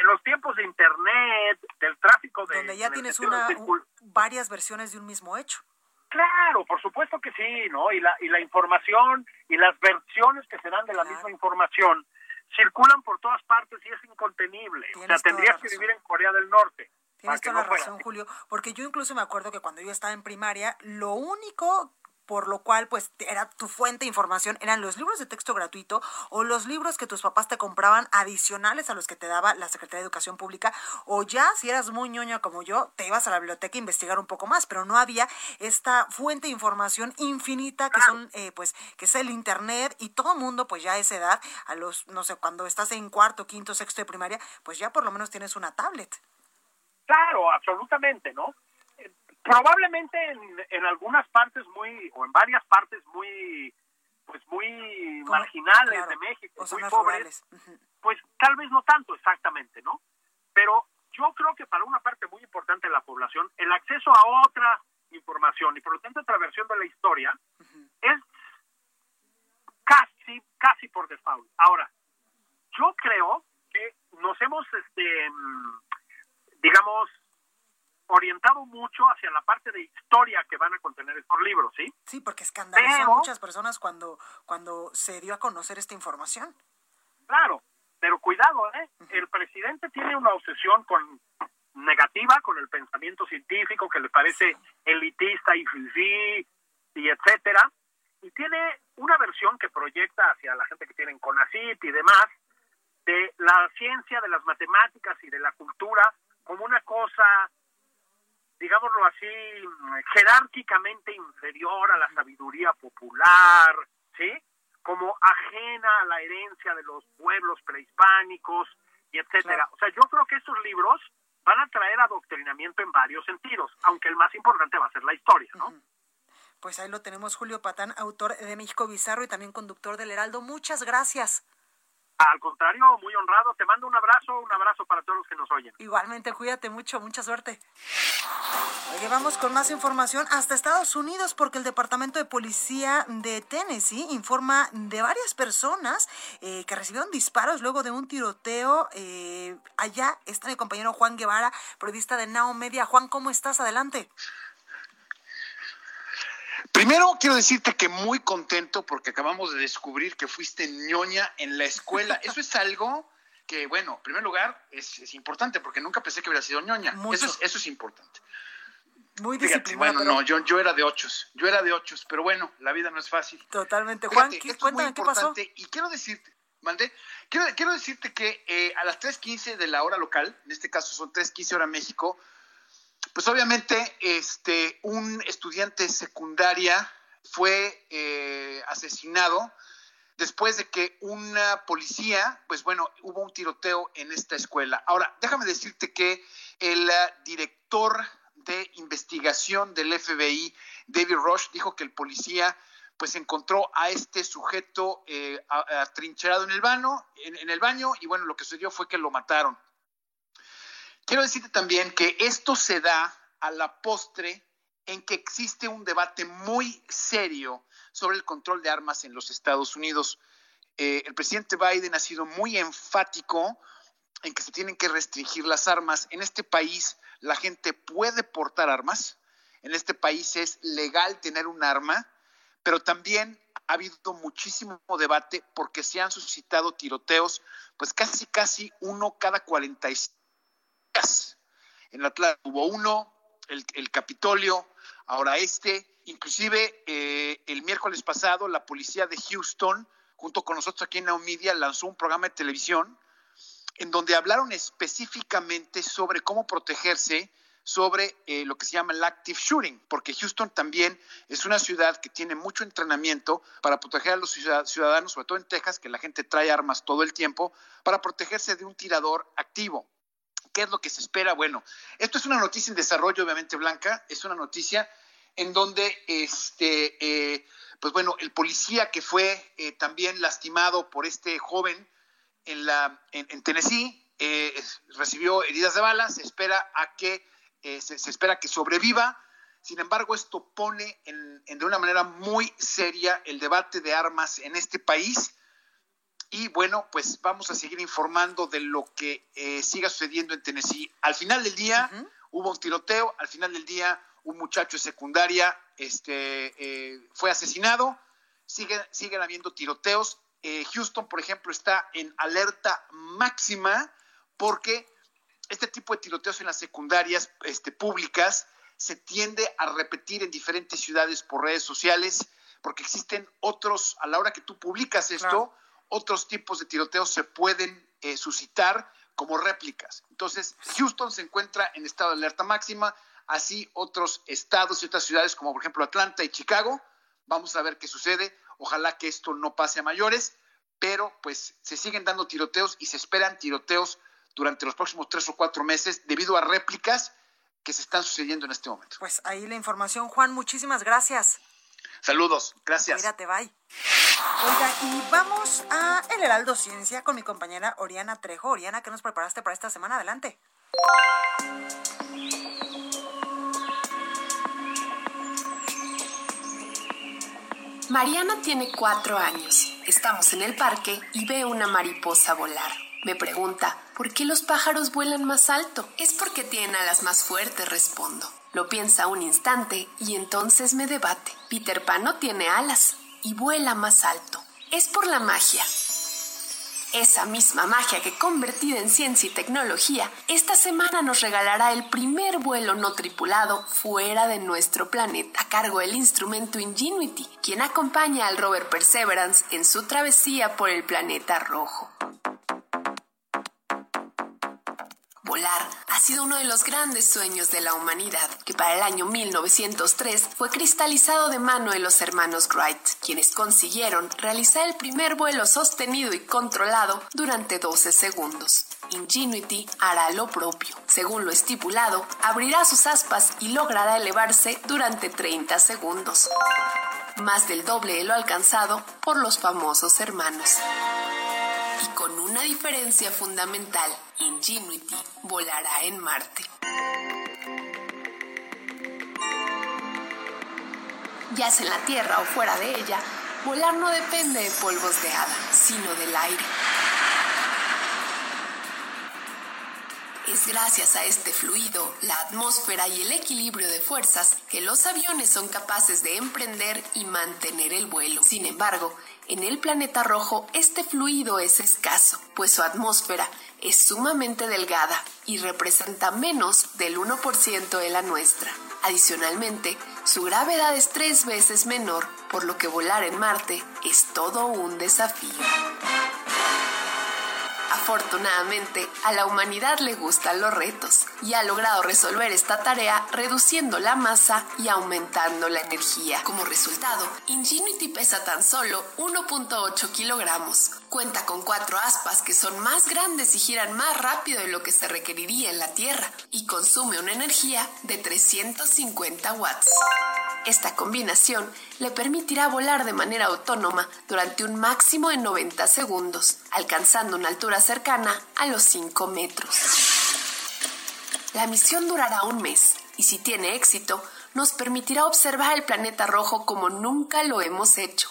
En los tiempos de internet, del tráfico de donde ya tienes una varias versiones de un mismo hecho. Claro, por supuesto que sí, ¿no? Y la y la información y las versiones que se dan de la misma información circulan por todas partes y es incontenible. O sea, tendrías que vivir en Corea del Norte. Tienes toda la razón, Julio, porque yo incluso me acuerdo que cuando yo estaba en primaria, lo único por lo cual pues era tu fuente de información, eran los libros de texto gratuito o los libros que tus papás te compraban adicionales a los que te daba la Secretaría de Educación Pública, o ya si eras muy ñoño como yo, te ibas a la biblioteca a investigar un poco más, pero no había esta fuente de información infinita que son, eh, pues, que es el Internet y todo mundo, pues ya a esa edad, a los, no sé, cuando estás en cuarto, quinto, sexto de primaria, pues ya por lo menos tienes una tablet. Claro, absolutamente, ¿no? Probablemente en, algunas partes muy, o en varias partes muy, pues muy marginales de México, muy pobres, pues tal vez no tanto exactamente, ¿no? Pero yo creo que para una parte muy importante de la población, el acceso a otra información y por lo tanto otra versión de la historia es casi, casi por default. Ahora, yo creo que nos hemos, este, digamos, orientado mucho hacia la parte de historia que van a contener estos libros, ¿sí? Sí, porque escandalizó a muchas personas cuando, cuando se dio a conocer esta información. Claro, pero cuidado, ¿eh? El presidente tiene una obsesión con negativa con el pensamiento científico que le parece elitista y fifí y etcétera, y tiene una versión que proyecta hacia la gente que tiene CONACYT y demás de la ciencia, de las matemáticas y de la cultura como una cosa, digámoslo así, jerárquicamente inferior a la sabiduría popular, ¿sí? Como ajena a la herencia de los pueblos prehispánicos y etcétera. O sea, yo creo que estos libros van a traer adoctrinamiento en varios sentidos, aunque el más importante va a ser la historia, ¿no? Pues ahí lo tenemos, Julio Patán, autor de México Bizarro y también conductor del Heraldo. Muchas gracias. Al contrario, muy honrado. Te mando un abrazo, un abrazo para todos los que nos oyen. Igualmente, cuídate mucho, mucha suerte. Oye, vamos con más información hasta Estados Unidos porque el Departamento de Policía de Tennessee informa de varias personas eh, que recibieron disparos luego de un tiroteo. Eh, allá está mi compañero Juan Guevara, periodista de Now Media. Juan, ¿cómo estás? Adelante. Primero quiero decirte que muy contento porque acabamos de descubrir que fuiste ñoña en la escuela. Eso es algo que, bueno, en primer lugar, es, importante porque nunca pensé que hubiera sido ñoña. Eso es, eso es importante. Muy disciplinada. Bueno, no, yo, yo era de ochos, yo era de ochos, pero bueno, la vida no es fácil. Totalmente. Juan, ¿qué, cuéntame qué pasó. Y quiero decirte, mandé, quiero, quiero decirte que eh, a las 3.15 de la hora local, en este caso son 3.15 hora México, pues obviamente, este, un estudiante secundaria fue eh, asesinado después de que una policía, pues bueno, hubo un tiroteo en esta escuela. Ahora, déjame decirte que el eh, director de investigación del FBI, David Rush, dijo que el policía pues encontró a este sujeto eh, atrincherado en el baño, en, el baño, y bueno, lo que sucedió fue que lo mataron. Quiero decirte también que esto se da a la postre en que existe un debate muy serio sobre el control de armas en los Estados Unidos. Eh, el presidente Biden ha sido muy enfático en que se tienen que restringir las armas. En este país la gente puede portar armas, en este país es legal tener un arma, pero también ha habido muchísimo debate porque se han suscitado tiroteos, pues casi, casi uno cada 46 en Atlanta hubo uno, el, Capitolio, ahora este, inclusive eh, el miércoles pasado la policía de Houston, junto con nosotros aquí en Media, lanzó un programa de televisión en donde hablaron específicamente sobre cómo protegerse sobre eh, lo que se llama el active shooting, porque Houston también es una ciudad que tiene mucho entrenamiento para proteger a los ciudadanos, sobre todo en Texas, que la gente trae armas todo el tiempo, para protegerse de un tirador activo. ¿Qué es lo que se espera? Bueno, esto es una noticia en desarrollo, obviamente, Blanca, es una noticia en donde, este, eh, pues bueno, el policía que fue eh, también lastimado por este joven en, la, en, Tennessee eh, recibió heridas de bala, se espera a que, se, espera que sobreviva. Sin embargo, esto pone en, de una manera muy seria el debate de armas en este país y bueno, pues vamos a seguir informando de lo que eh, siga sucediendo en Tennessee. Al final del día hubo un tiroteo, al final del día un muchacho de secundaria este, eh, fue asesinado, Sigue, siguen habiendo tiroteos. Eh, Houston, por ejemplo, está en alerta máxima porque este tipo de tiroteos en las secundarias este, públicas se tiende a repetir en diferentes ciudades por redes sociales, porque existen otros, a la hora que tú publicas esto, otros tipos de tiroteos se pueden eh, suscitar como réplicas. Entonces, Houston se encuentra en estado de alerta máxima, así otros estados y otras ciudades como por ejemplo Atlanta y Chicago. Vamos a ver qué sucede. Ojalá que esto no pase a mayores, pero pues se siguen dando tiroteos y se esperan tiroteos durante los próximos tres o cuatro meses debido a réplicas que se están sucediendo en este momento. Pues ahí la información, Juan, muchísimas gracias. Saludos, gracias. Cuídate, bye. Oiga, y vamos a El Heraldo Ciencia con mi compañera Oriana Trejo. Oriana, ¿qué nos preparaste para esta semana? Adelante. Mariana tiene cuatro años. Estamos en el parque y ve una mariposa volar. Me pregunta, ¿por qué los pájaros vuelan más alto? Es porque tienen alas más fuertes, respondo. Lo piensa un instante y entonces me debate. Peter Pan no tiene alas y vuela más alto. Es por la magia. Esa misma magia que convertida en ciencia y tecnología, esta semana nos regalará el primer vuelo no tripulado fuera de nuestro planeta, a cargo del instrumento Ingenuity, quien acompaña al rover Perseverance en su travesía por el planeta rojo. Volar ha sido uno de los grandes sueños de la humanidad, que para el año 1903 fue cristalizado de mano de los hermanos Wright, quienes consiguieron realizar el primer vuelo sostenido y controlado durante 12 segundos. Ingenuity hará lo propio. Según lo estipulado, abrirá sus aspas y logrará elevarse durante 30 segundos. Más del doble de lo alcanzado por los famosos hermanos y con una diferencia fundamental, Ingenuity volará en Marte. Ya sea en la Tierra o fuera de ella, volar no depende de polvos de hada, sino del aire. Es gracias a este fluido, la atmósfera y el equilibrio de fuerzas que los aviones son capaces de emprender y mantener el vuelo. Sin embargo, en el planeta rojo este fluido es escaso, pues su atmósfera es sumamente delgada y representa menos del 1% de la nuestra. Adicionalmente, su gravedad es tres veces menor, por lo que volar en Marte es todo un desafío. Afortunadamente, a la humanidad le gustan los retos y ha logrado resolver esta tarea reduciendo la masa y aumentando la energía. Como resultado, Ingenuity pesa tan solo 1.8 kilogramos. Cuenta con cuatro aspas que son más grandes y giran más rápido de lo que se requeriría en la Tierra y consume una energía de 350 watts. Esta combinación le permitirá volar de manera autónoma durante un máximo de 90 segundos, alcanzando una altura cercana a los 5 metros. La misión durará un mes y si tiene éxito, nos permitirá observar el planeta rojo como nunca lo hemos hecho.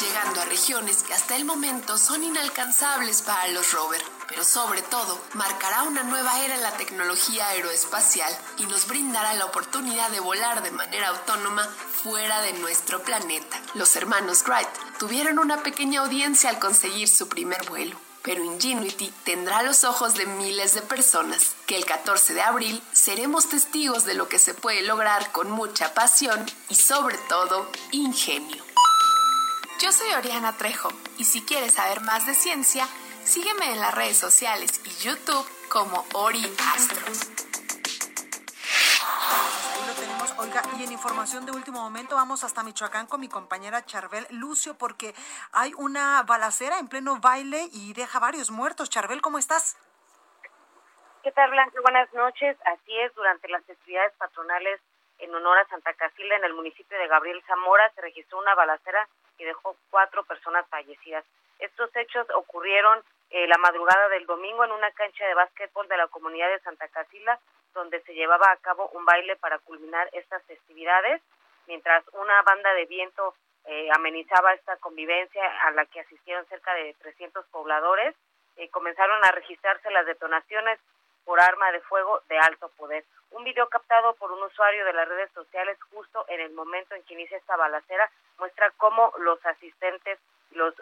Llegando a regiones que hasta el momento son inalcanzables para los rovers pero sobre todo marcará una nueva era en la tecnología aeroespacial y nos brindará la oportunidad de volar de manera autónoma fuera de nuestro planeta. Los hermanos Wright tuvieron una pequeña audiencia al conseguir su primer vuelo. Pero Ingenuity tendrá los ojos de miles de personas, que el 14 de abril seremos testigos de lo que se puede lograr con mucha pasión y sobre todo ingenio. Yo soy Oriana Trejo y si quieres saber más de ciencia, Sígueme en las redes sociales y YouTube como Ori Astros. Ahí lo tenemos, oiga, y en información de último momento vamos hasta Michoacán con mi compañera Charbel Lucio porque hay una balacera en pleno baile y deja varios muertos. Charbel, ¿cómo estás? ¿Qué tal, Blanca? Buenas noches. Así es, durante las festividades patronales en honor a Santa Casilda en el municipio de Gabriel Zamora se registró una balacera que dejó cuatro personas fallecidas. Estos hechos ocurrieron eh, la madrugada del domingo en una cancha de básquetbol de la comunidad de Santa Casila, donde se llevaba a cabo un baile para culminar estas festividades, mientras una banda de viento eh, amenizaba esta convivencia a la que asistieron cerca de 300 pobladores, eh, comenzaron a registrarse las detonaciones por arma de fuego de alto poder. Un video captado por un usuario de las redes sociales justo en el momento en que inicia esta balacera muestra cómo los asistentes los,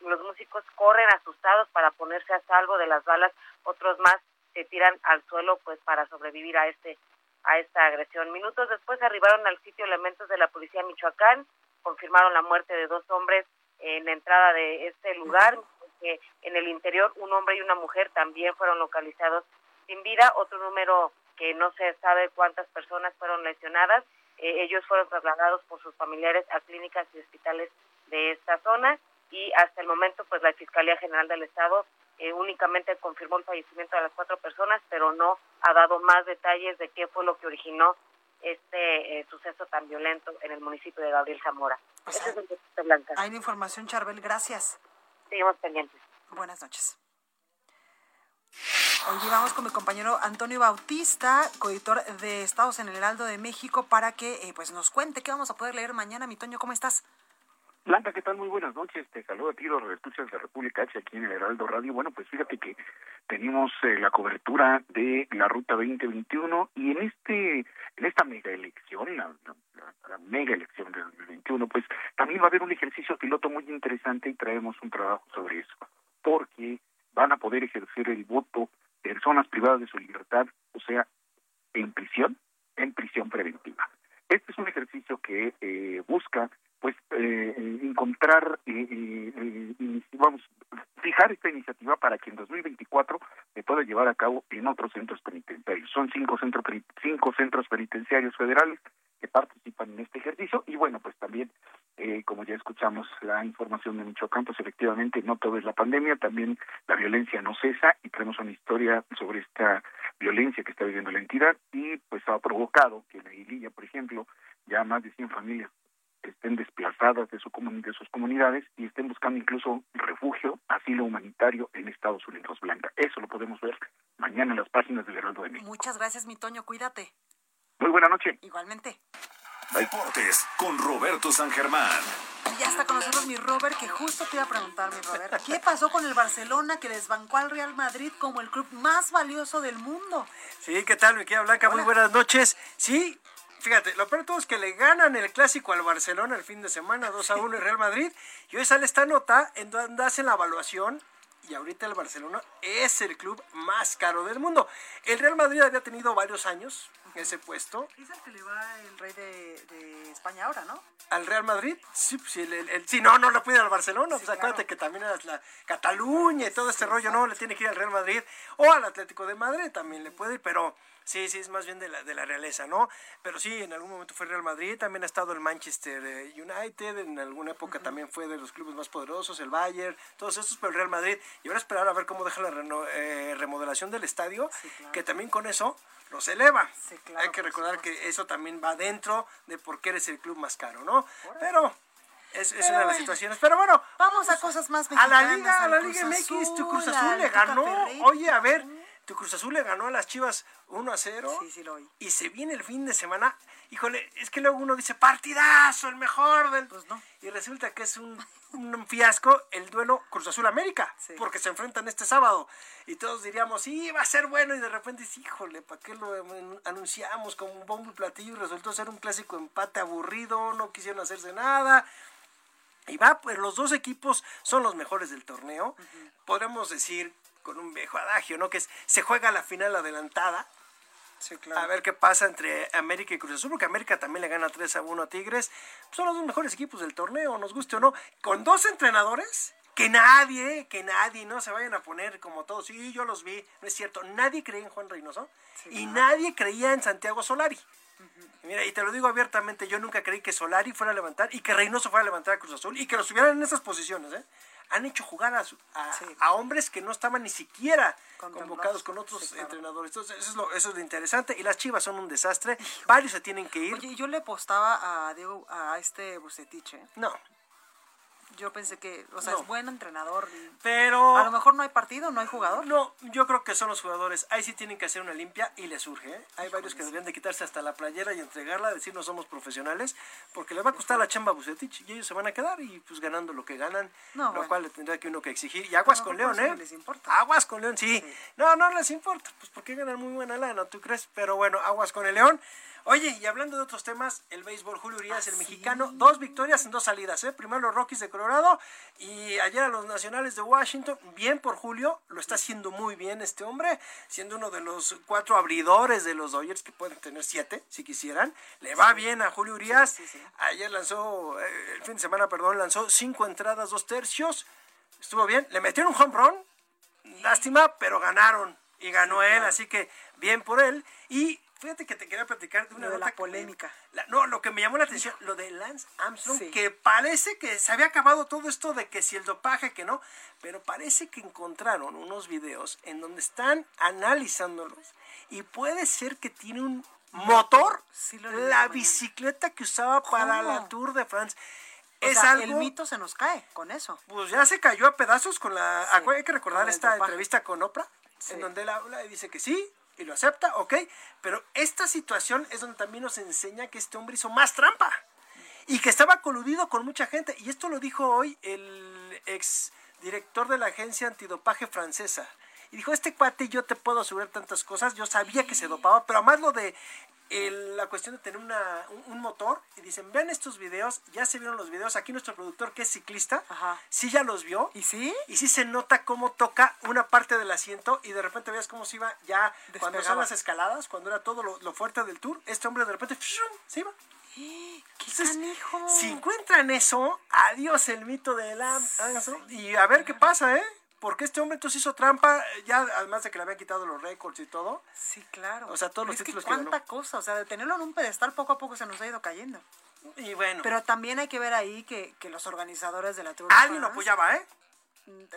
los músicos corren asustados para ponerse a salvo de las balas, otros más se tiran al suelo pues para sobrevivir a este a esta agresión. Minutos después arribaron al sitio elementos de la policía Michoacán, confirmaron la muerte de dos hombres en la entrada de este lugar, que en el interior un hombre y una mujer también fueron localizados sin vida, otro número que no se sabe cuántas personas fueron lesionadas, eh, ellos fueron trasladados por sus familiares a clínicas y hospitales de esta zona y hasta el momento pues la Fiscalía General del Estado eh, únicamente confirmó el fallecimiento de las cuatro personas, pero no ha dado más detalles de qué fue lo que originó este eh, suceso tan violento en el municipio de Gabriel Zamora. Ese es el Blanca. Hay información, Charbel, gracias. Seguimos pendientes. Buenas noches. Hoy vamos con mi compañero Antonio Bautista, coeditor de Estados en el Heraldo de México, para que eh, pues nos cuente qué vamos a poder leer mañana. Mi Toño, ¿cómo estás? Blanca, ¿qué tal? Muy buenas noches. Te saludo a ti, los escuchas de República H aquí en el Heraldo Radio. Bueno, pues fíjate que tenemos eh, la cobertura de la Ruta 2021 y en este en esta mega elección, la, mega elección del 2021, pues también va a haber un ejercicio piloto muy interesante y traemos un trabajo sobre eso, porque van a poder ejercer el voto personas privadas de su libertad, o sea, en prisión, en prisión preventiva. Este es un ejercicio que eh, busca pues eh, encontrar y, vamos fijar esta iniciativa para que en 2024 se pueda llevar a cabo en otros centros penitenciarios. Son cinco centros cinco centros penitenciarios federales que participan en este ejercicio y bueno pues también eh, como ya escuchamos la información de Michoacán pues efectivamente no todo es la pandemia también la violencia no cesa y tenemos una historia sobre esta violencia que está viviendo la entidad y pues ha provocado que la Aguililla por ejemplo ya más de 100 familias estén desplazadas de, su de sus comunidades y estén buscando incluso refugio, asilo humanitario en Estados Unidos Blanca. Eso lo podemos ver mañana en las páginas del Heraldo de México. Muchas gracias, mi Toño, cuídate. Muy buena noche. Igualmente. Deportes con Roberto San Germán. Y ya está con nosotros mi Robert, que justo te iba a preguntar, mi Robert, ¿qué pasó con el Barcelona que desbancó al Real Madrid como el club más valioso del mundo? Sí, ¿qué tal, mi querida Blanca? Muy buenas noches. Sí, fíjate, lo peor de todo es que le ganan el clásico al Barcelona el fin de semana, 2 a 1 el Real Madrid. Y hoy sale esta nota en donde hacen la evaluación. Y ahorita el Barcelona es el club más caro del mundo. El Real Madrid había tenido varios años ese puesto. Es el que le va el rey de, España ahora, ¿no? ¿Al Real Madrid? Sí, pues, el, sí no, no le puede al Barcelona. pues acuérdate que también es la Cataluña y todo este rollo, no, le tiene que ir al Real Madrid o al Atlético de Madrid también le puede ir, pero Sí, sí, es más bien de la, de la realeza, ¿no? Pero sí, en algún momento fue Real Madrid, también ha estado el Manchester eh, United, en alguna época también fue de los clubes más poderosos, el Bayern, todos estos, pero el Real Madrid. Y ahora esperar a ver cómo deja la eh, remodelación del estadio, que también con eso los eleva. Hay que recordar que eso también va dentro de por qué eres el club más caro, ¿no? Pero es, es una de las situaciones. Pero bueno. Vamos a pues, cosas más mexicanas. A la Liga, a la Liga MX, tu Cruz Azul le ganó. Oye, a ver, tu Cruz Azul le ganó a las Chivas 1 a 0. Sí, sí lo oí. Y se viene el fin de semana. Híjole, es que luego uno dice, partidazo, el mejor del... Pues no. Y resulta que es un, fiasco el duelo Cruz Azul América. Porque se enfrentan este sábado. Y todos diríamos, sí, va a ser bueno. Y de repente dice, híjole, ¿para qué lo anunciamos como un bombo y platillo? Y resultó ser un clásico empate aburrido, no quisieron hacerse nada. Y va, pues los dos equipos son los mejores del torneo. Podremos decir con un viejo adagio, ¿no? Que es, se juega la final adelantada. Sí, claro. A ver qué pasa entre América y Cruz Azul, porque América también le gana 3 a 1 a Tigres. Son los dos mejores equipos del torneo, nos guste o no. Con dos entrenadores que nadie, que nadie, no se vayan a poner como todos. Sí, yo los vi, no es cierto. Nadie creía en Juan Reynoso y nadie creía en Santiago Solari. Mira, y te lo digo abiertamente, yo nunca creí que Solari fuera a levantar y que Reynoso fuera a levantar a Cruz Azul y que los tuvieran en esas posiciones, ¿eh? Han hecho jugar a, a, hombres que no estaban ni siquiera convocados con otros entrenadores. Entonces, eso es, lo, eso es lo interesante. Y las chivas son un desastre. Varios se tienen que ir. Oye, yo le apostaba a Diego, a este Bucetich, No, yo pensé que, o sea, es buen entrenador. Pero. A lo mejor no hay partido, no hay jugador. No, yo creo que son los jugadores. Ahí sí tienen que hacer una limpia y les surge. ¿eh? Hay varios que deberían de quitarse hasta la playera y entregarla, decir no somos profesionales, porque les va a costar la chamba a Bucetich y ellos se van a quedar y pues ganando lo que ganan, lo cual le tendrá que uno que exigir. Y aguas con León, ¿eh? les importa. Aguas con León, sí. No, no les importa, pues porque ganan muy buena lana, ¿tú crees? Pero bueno, aguas con el León. Oye, y hablando de otros temas, el béisbol Julio Urias, el mexicano, dos victorias en dos salidas, ¿eh? Primero los Rockies de Colorado y ayer a los Nacionales de Washington. Bien por Julio, lo está haciendo muy bien este hombre, siendo uno de los cuatro abridores de los Dodgers que pueden tener siete, si quisieran. Le va bien a Julio Urias. Ayer lanzó, eh, el fin de semana, perdón, lanzó cinco entradas, dos tercios. Estuvo bien, le metieron un home run. Lástima, pero ganaron. Y ganó él, así que bien por él. Y Fíjate que te quería platicar de una de la polémica. no, lo que me llamó la atención, lo de Lance Armstrong, que parece que se había acabado todo esto de que si el dopaje, que no, pero parece que encontraron unos videos en donde están analizándolos y puede ser que tiene un motor, la bicicleta que usaba para la Tour de France. es algo, el mito se nos cae con eso. Pues ya se cayó a pedazos con la... Hay que recordar esta entrevista con Oprah, en donde él habla y dice que sí, y lo acepta, ok, pero esta situación es donde también nos enseña que este hombre hizo más trampa y que estaba coludido con mucha gente. Y esto lo dijo hoy el ex director de la agencia antidopaje francesa. Y dijo, este cuate yo te puedo asegurar tantas cosas, yo sabía que se dopaba, pero además lo de la cuestión de tener una, un, motor y dicen, vean estos videos, ya se vieron los videos, aquí nuestro productor que es ciclista, sí ya los vio. ¿Y sí? Y sí se nota cómo toca una parte del asiento y de repente veas cómo se iba ya cuando son las escaladas, cuando era todo lo, fuerte del tour, este hombre de repente se iba. ¡Qué canijo! Si encuentran eso, adiós el mito de la y a ver qué pasa, ¿eh? Porque este hombre entonces hizo trampa, ya además de que le habían quitado los récords y todo. Sí, claro. O sea, todos los es títulos que cuánta cosa, o sea, de tenerlo en un pedestal poco a poco se nos ha ido cayendo. Y bueno. Pero también hay que ver ahí que, que los organizadores de la Tour Alguien lo apoyaba, ¿eh?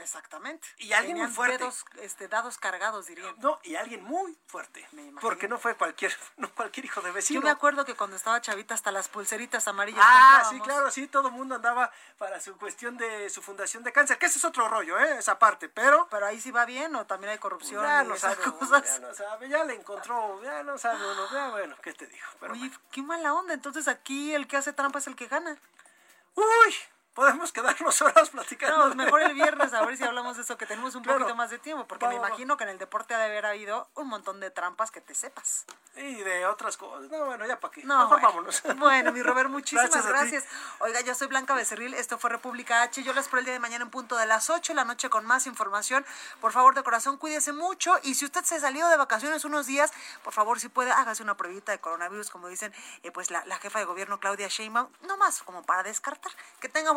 Exactamente. Y alguien muy fuerte. Dedos, este, dados cargados, diría. No, y alguien muy fuerte. Porque no fue cualquier, no cualquier hijo de vecino. Yo me acuerdo que cuando estaba chavita hasta las pulseritas amarillas. Ah, sí, claro, sí, todo el mundo andaba para su cuestión de su fundación de cáncer, que ese es otro rollo, ¿eh? Esa parte, pero... Pero ahí sí va bien o también hay corrupción ya no sabe, cosas. Ya no sabe, ya le encontró, ya no sabe uno, ya bueno, ¿qué te dijo? Pero Oye, qué mala onda, entonces aquí el que hace trampa es el que gana. Uy, podemos quedarnos horas platicando. No, mejor el viernes a ver si hablamos de eso, que tenemos un poquito más de tiempo, porque me imagino que en el deporte ha de haber habido un montón de trampas que te sepas. Y de otras cosas. No, bueno, ya para qué. No, mejor vámonos. Bueno, mi Robert, muchísimas gracias. Oiga, yo soy Blanca Becerril, esto fue República H. Yo les espero el día de mañana en punto de las 8 de la noche con más información. Por favor, de corazón, cuídese mucho. Y si usted se salió de vacaciones unos días, por favor, si puede, hágase una pruebita de coronavirus, como dicen eh, pues la, la jefa de gobierno Claudia Sheinbaum. No más, como para descartar. Que tenga